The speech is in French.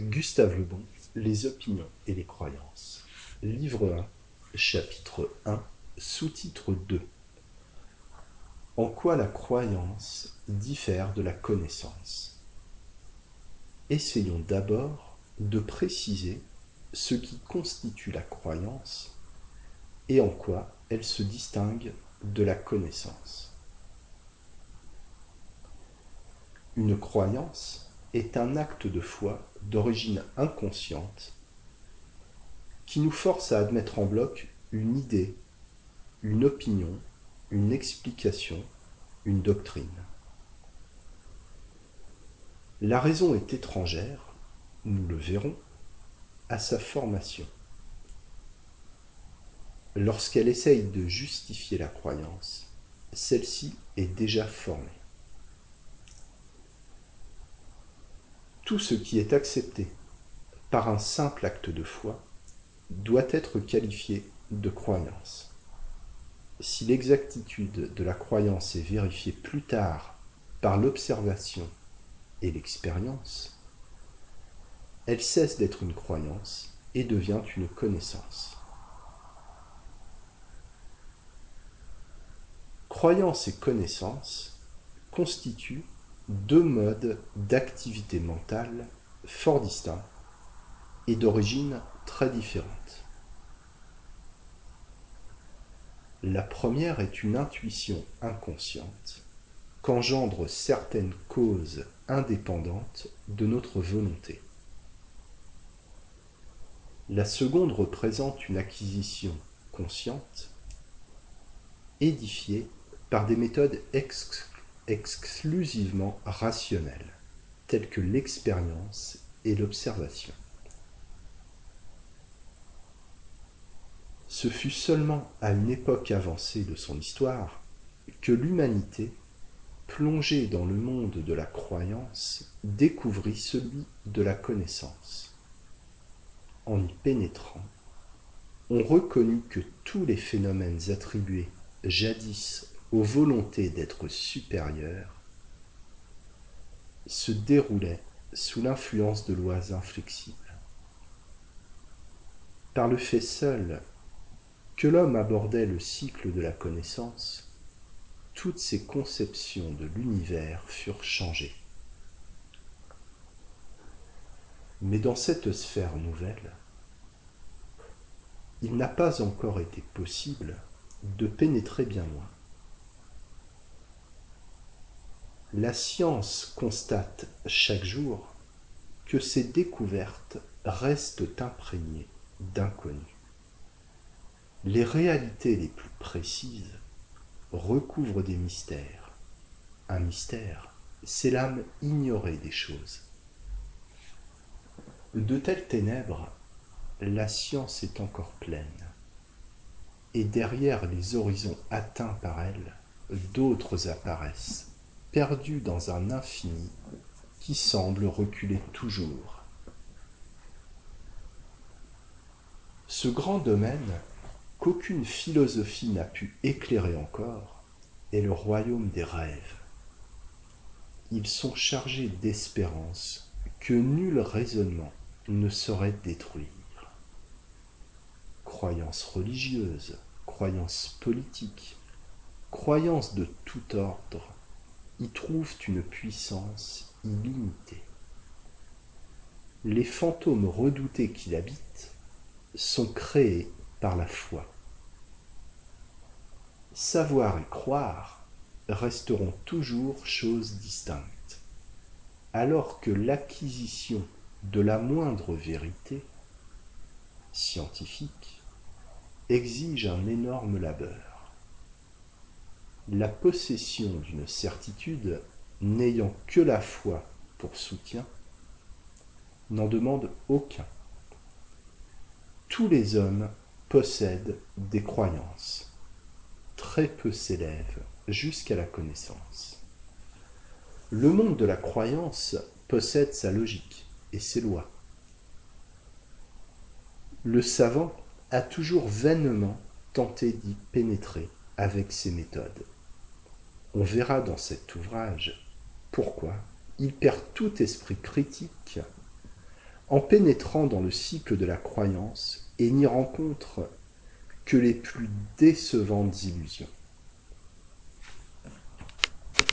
Gustave Le Bon, Les opinions et les croyances. Livre 1, chapitre 1, sous-titre 2. En quoi la croyance diffère de la connaissance? Essayons d'abord de préciser ce qui constitue la croyance et en quoi elle se distingue de la connaissance. Une croyance est un acte de foi d'origine inconsciente qui nous force à admettre en bloc une idée, une opinion, une explication, une doctrine. La raison est étrangère, nous le verrons, à sa formation. Lorsqu'elle essaye de justifier la croyance, celle-ci est déjà formée. Tout ce qui est accepté par un simple acte de foi doit être qualifié de croyance. Si l'exactitude de la croyance est vérifiée plus tard par l'observation et l'expérience, elle cesse d'être une croyance et devient une connaissance. Croyance et connaissance constituent deux modes d'activité mentale fort distincts et d'origine très différente. La première est une intuition inconsciente qu'engendrent certaines causes indépendantes de notre volonté. La seconde représente une acquisition consciente, édifiée par des méthodes exclusives exclusivement rationnelles, telles que l'expérience et l'observation. Ce fut seulement à une époque avancée de son histoire que l'humanité, plongée dans le monde de la croyance, découvrit celui de la connaissance. En y pénétrant, on reconnut que tous les phénomènes attribués jadis aux volontés d'être supérieurs se déroulait sous l'influence de lois inflexibles. Par le fait seul que l'homme abordait le cycle de la connaissance, toutes ses conceptions de l'univers furent changées. Mais dans cette sphère nouvelle, il n'a pas encore été possible de pénétrer bien loin. La science constate chaque jour que ces découvertes restent imprégnées d'inconnus. Les réalités les plus précises recouvrent des mystères. Un mystère, c'est l'âme ignorée des choses. De telles ténèbres, la science est encore pleine. Et derrière les horizons atteints par elle, d'autres apparaissent perdu dans un infini qui semble reculer toujours. Ce grand domaine qu'aucune philosophie n'a pu éclairer encore est le royaume des rêves. Ils sont chargés d'espérances que nul raisonnement ne saurait détruire. Croyances religieuses, croyances politiques, croyances de tout ordre, y trouvent une puissance illimitée. Les fantômes redoutés qui l'habitent sont créés par la foi. Savoir et croire resteront toujours choses distinctes, alors que l'acquisition de la moindre vérité scientifique exige un énorme labeur la possession d'une certitude n'ayant que la foi pour soutien n'en demande aucun. Tous les hommes possèdent des croyances. Très peu s'élèvent jusqu'à la connaissance. Le monde de la croyance possède sa logique et ses lois. Le savant a toujours vainement tenté d'y pénétrer avec ses méthodes. On verra dans cet ouvrage pourquoi il perd tout esprit critique en pénétrant dans le cycle de la croyance et n'y rencontre que les plus décevantes illusions.